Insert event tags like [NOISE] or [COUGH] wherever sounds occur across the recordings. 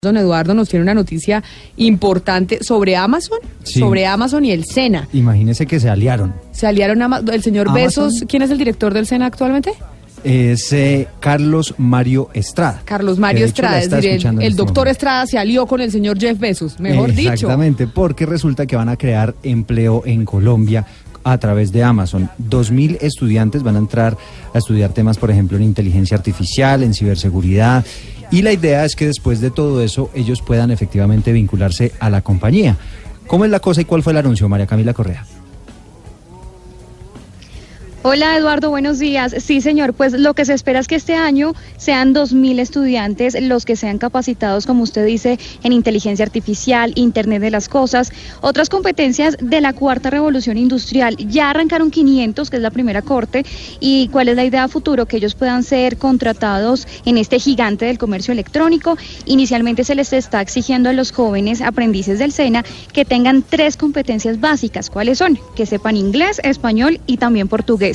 Don Eduardo nos tiene una noticia importante sobre Amazon, Sí. sobre Amazon y el SENA. Imagínese que se aliaron. Se aliaron Ama- el señor Amazon. Besos. ¿Quién es el director del SENA actualmente? Es eh, Carlos Mario Estrada. Carlos Mario Estrada, es decir, el, este doctor momento. Estrada se alió con el señor Jeff Bezos, mejor dicho. Exactamente, porque resulta que van a crear empleo en Colombia a través de Amazon. Dos mil estudiantes van a entrar a estudiar temas, por ejemplo, en inteligencia artificial, en ciberseguridad. Y la idea es que después de todo eso ellos puedan efectivamente vincularse a la compañía. ¿Cómo es la cosa y cuál fue el anuncio, María Camila Correa? Hola Eduardo, buenos días. Sí, señor, pues lo que se espera es que este año sean 2.000 estudiantes los que sean capacitados, como usted dice, en inteligencia artificial, Internet de las Cosas, otras competencias de la cuarta revolución industrial. Ya arrancaron 500, que es la primera corte, y cuál es la idea futuro, que ellos puedan ser contratados en este gigante del comercio electrónico. Inicialmente se les está exigiendo a los jóvenes aprendices del SENA que tengan tres competencias básicas. ¿Cuáles son? Que sepan inglés, español y también portugués.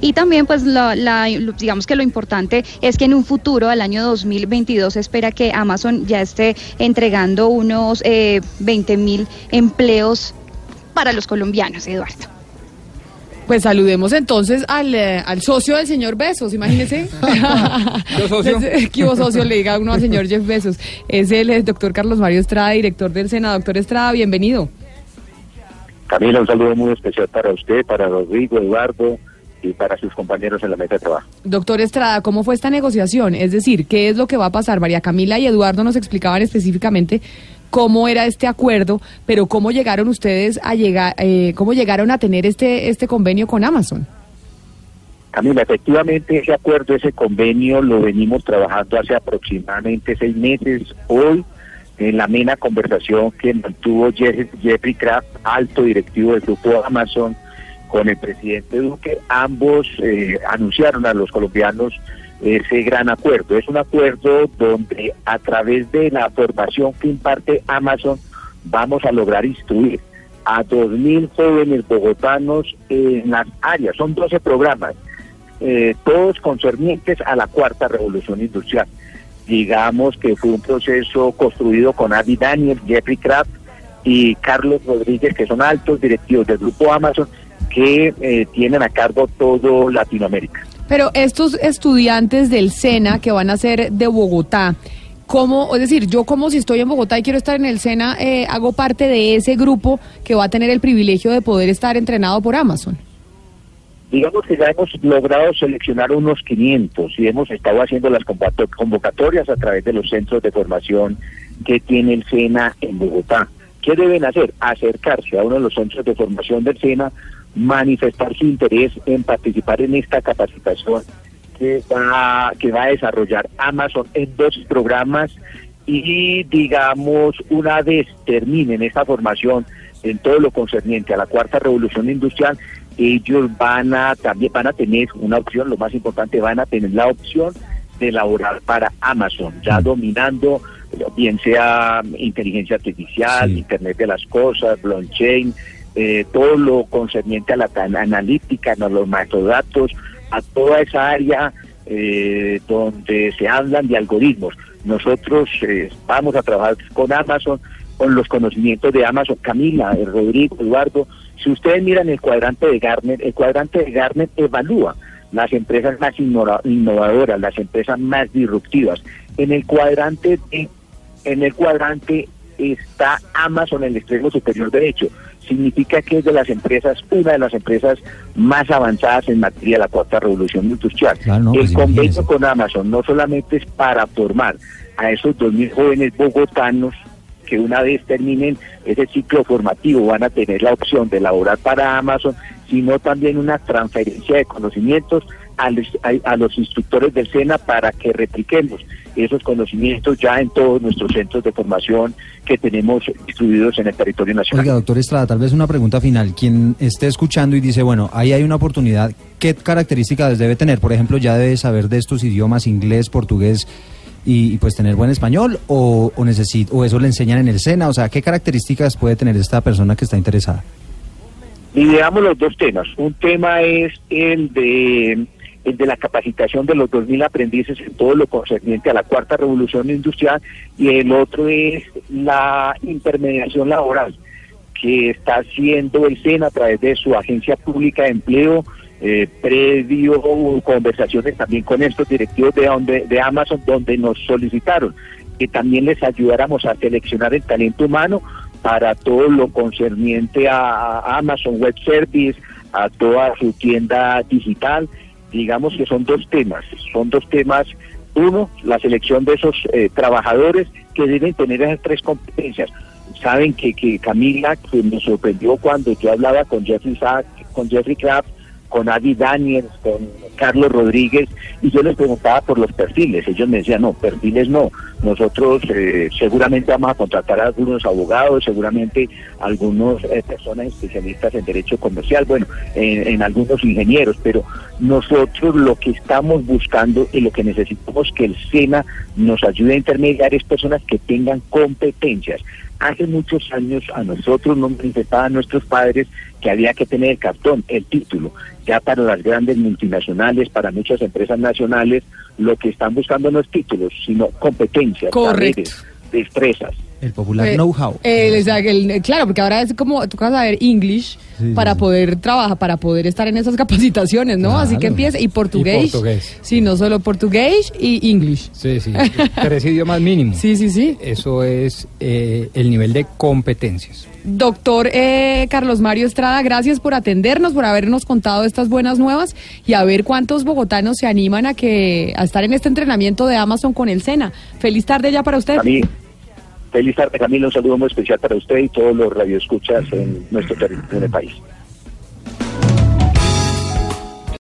Y también, pues, la, la- digamos que lo importante es que en un futuro, al año 2022, se espera que Amazon ya esté entregando unos eh, 20 mil empleos para los colombianos, Eduardo. Pues saludemos entonces al, eh, al socio del señor Besos, imagínese. [LAUGHS] ¿Qué socio? [LAUGHS] ¿Qué hubo, socio? Le diga uno al señor Jeff Besos. Es el eh, doctor Carlos Mario Estrada, director del SENA. Doctor Estrada, bienvenido. Camila, un saludo muy especial para usted, para Rodrigo, Eduardo y para sus compañeros en la mesa de trabajo. Doctor Estrada, ¿cómo fue esta negociación? Es decir, ¿qué es lo que va a pasar? María Camila y Eduardo nos explicaban específicamente cómo era este acuerdo, pero cómo llegaron ustedes a llegar, eh, cómo llegaron a tener este este convenio con Amazon. Camila, efectivamente ese acuerdo, ese convenio lo venimos trabajando hace aproximadamente seis meses. Hoy, en la amena conversación que mantuvo Jeff- Jeffrey Kraft, alto directivo del grupo Amazon, con el presidente Duque, ambos eh, anunciaron a los colombianos ese gran acuerdo. Es un acuerdo donde a través de la formación que imparte Amazon vamos a lograr instruir a 2.000 jóvenes bogotanos en las áreas. Son 12 programas, eh, todos concernientes a la cuarta revolución industrial. Digamos que fue un proceso construido con Adi Daniel, Jeffrey Kraft y Carlos Rodríguez, que son altos directivos del grupo Amazon, que eh, tienen a cargo todo Latinoamérica. Pero estos estudiantes del SENA que van a ser de Bogotá, ¿cómo, es decir, yo como si estoy en Bogotá y quiero estar en el SENA, eh, hago parte de ese grupo que va a tener el privilegio de poder estar entrenado por Amazon? Digamos que ya hemos logrado seleccionar unos 500 y hemos estado haciendo las convocatorias a través de los centros de formación que tiene el SENA en Bogotá. ¿Qué deben hacer? Acercarse a uno de los centros de formación del SENA, manifestar su interés en participar en esta capacitación que va, que va a desarrollar Amazon en dos programas y digamos una vez terminen esta formación en todo lo concerniente a la cuarta revolución industrial, ellos van a también van a tener una opción, lo más importante, van a tener la opción de laborar para Amazon, ya dominando bien sea inteligencia artificial, Sí. Internet de las cosas, blockchain, eh, todo lo concerniente a la analítica, a los macrodatos, a toda esa área eh, donde se hablan de algoritmos. Nosotros eh, vamos a trabajar con Amazon, con los conocimientos de Amazon. Camila, eh, Rodrigo, Eduardo, si ustedes miran el cuadrante de Gartner, el cuadrante de Gartner evalúa las empresas más innova- innovadoras, las empresas más disruptivas. En el cuadrante en el cuadrante está Amazon en el extremo superior derecho. Significa que es de las empresas, una de las empresas más avanzadas en materia de la cuarta revolución industrial. Claro, no, el pues convenio imagínese. con Amazon no solamente es para formar a esos 2.000 jóvenes bogotanos que una vez terminen ese ciclo formativo van a tener la opción de laborar para Amazon, sino también una transferencia de conocimientos a, los- a- a los instructores del SENA para que repliquemos esos conocimientos ya en todos nuestros centros de formación que tenemos distribuidos en el territorio nacional. Oiga, doctor Estrada, tal vez una pregunta final. Quien esté escuchando y dice, bueno, ahí hay una oportunidad, ¿qué características debe tener? Por ejemplo, ya debe saber de estos idiomas, inglés, portugués, y, y, pues tener buen español, o, o, necesit- o eso le enseñan en el SENA. O sea, ¿qué características puede tener esta persona que está interesada? Dividamos los dos temas. Un tema es el de el de la capacitación de los 2.000 aprendices en todo lo concerniente a la cuarta revolución industrial y el otro es la intermediación laboral que está haciendo el SENA a través de su agencia pública de empleo, eh, previo conversaciones también con estos directivos de, donde, de Amazon donde nos solicitaron que también les ayudáramos a seleccionar el talento humano para todo lo concerniente a Amazon Web Service, a toda su tienda digital. Digamos que son dos temas, son dos temas. Uno, la selección de esos eh, trabajadores que deben tener esas tres competencias. Saben que, que Camila, que me sorprendió cuando yo hablaba con Jeffrey Sack, con Jeffrey Kraft, con Adi Daniels, con Carlos Rodríguez, y yo les preguntaba por los perfiles. Ellos me decían, no, perfiles no. Nosotros eh, seguramente vamos a contratar a algunos abogados, seguramente algunos eh, personas especialistas en derecho comercial, bueno, en, en algunos ingenieros, pero nosotros lo que estamos buscando y lo que necesitamos que el SENA nos ayude a intermediar es personas que tengan competencias. Hace muchos años a nosotros nos manifestaban nuestros padres que había que tener el cartón, el título. Ya para las grandes multinacionales, para muchas empresas nacionales, lo que están buscando no es títulos, sino competencias, Correcto. destrezas. El popular Eh, know-how. eh, eh, claro, porque ahora es como, tú vas a ver English Sí, para sí, sí. poder trabajar, para poder estar en esas [LAUGHS] capacitaciones, ¿no? Así que empieza, y portugués. Y portugués. Sí, no solo portugués y English. Sí, sí. Tres idiomas mínimos. Sí, sí, sí. Eso es eh, el nivel de competencias. Doctor eh, Carlos Mario Estrada, gracias por atendernos, por habernos contado estas buenas nuevas y a ver cuántos bogotanos se animan a que a estar en este entrenamiento de Amazon con el SENA. Feliz tarde ya para usted. A mí, feliz tarde Camila, un saludo muy especial para usted y todos los radioescuchas en nuestro territorio en país.